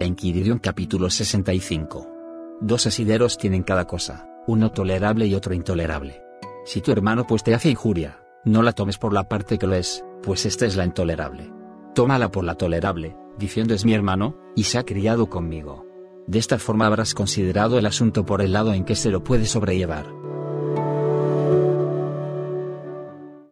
Enquiridion capítulo 65. Dos asideros tienen cada cosa, uno tolerable y otro intolerable. Si tu hermano pues te hace injuria, no la tomes por la parte que lo es, pues esta es la intolerable. Tómala por la tolerable, diciendo es mi hermano, y se ha criado conmigo. De esta forma habrás considerado el asunto por el lado en que se lo puede sobrellevar.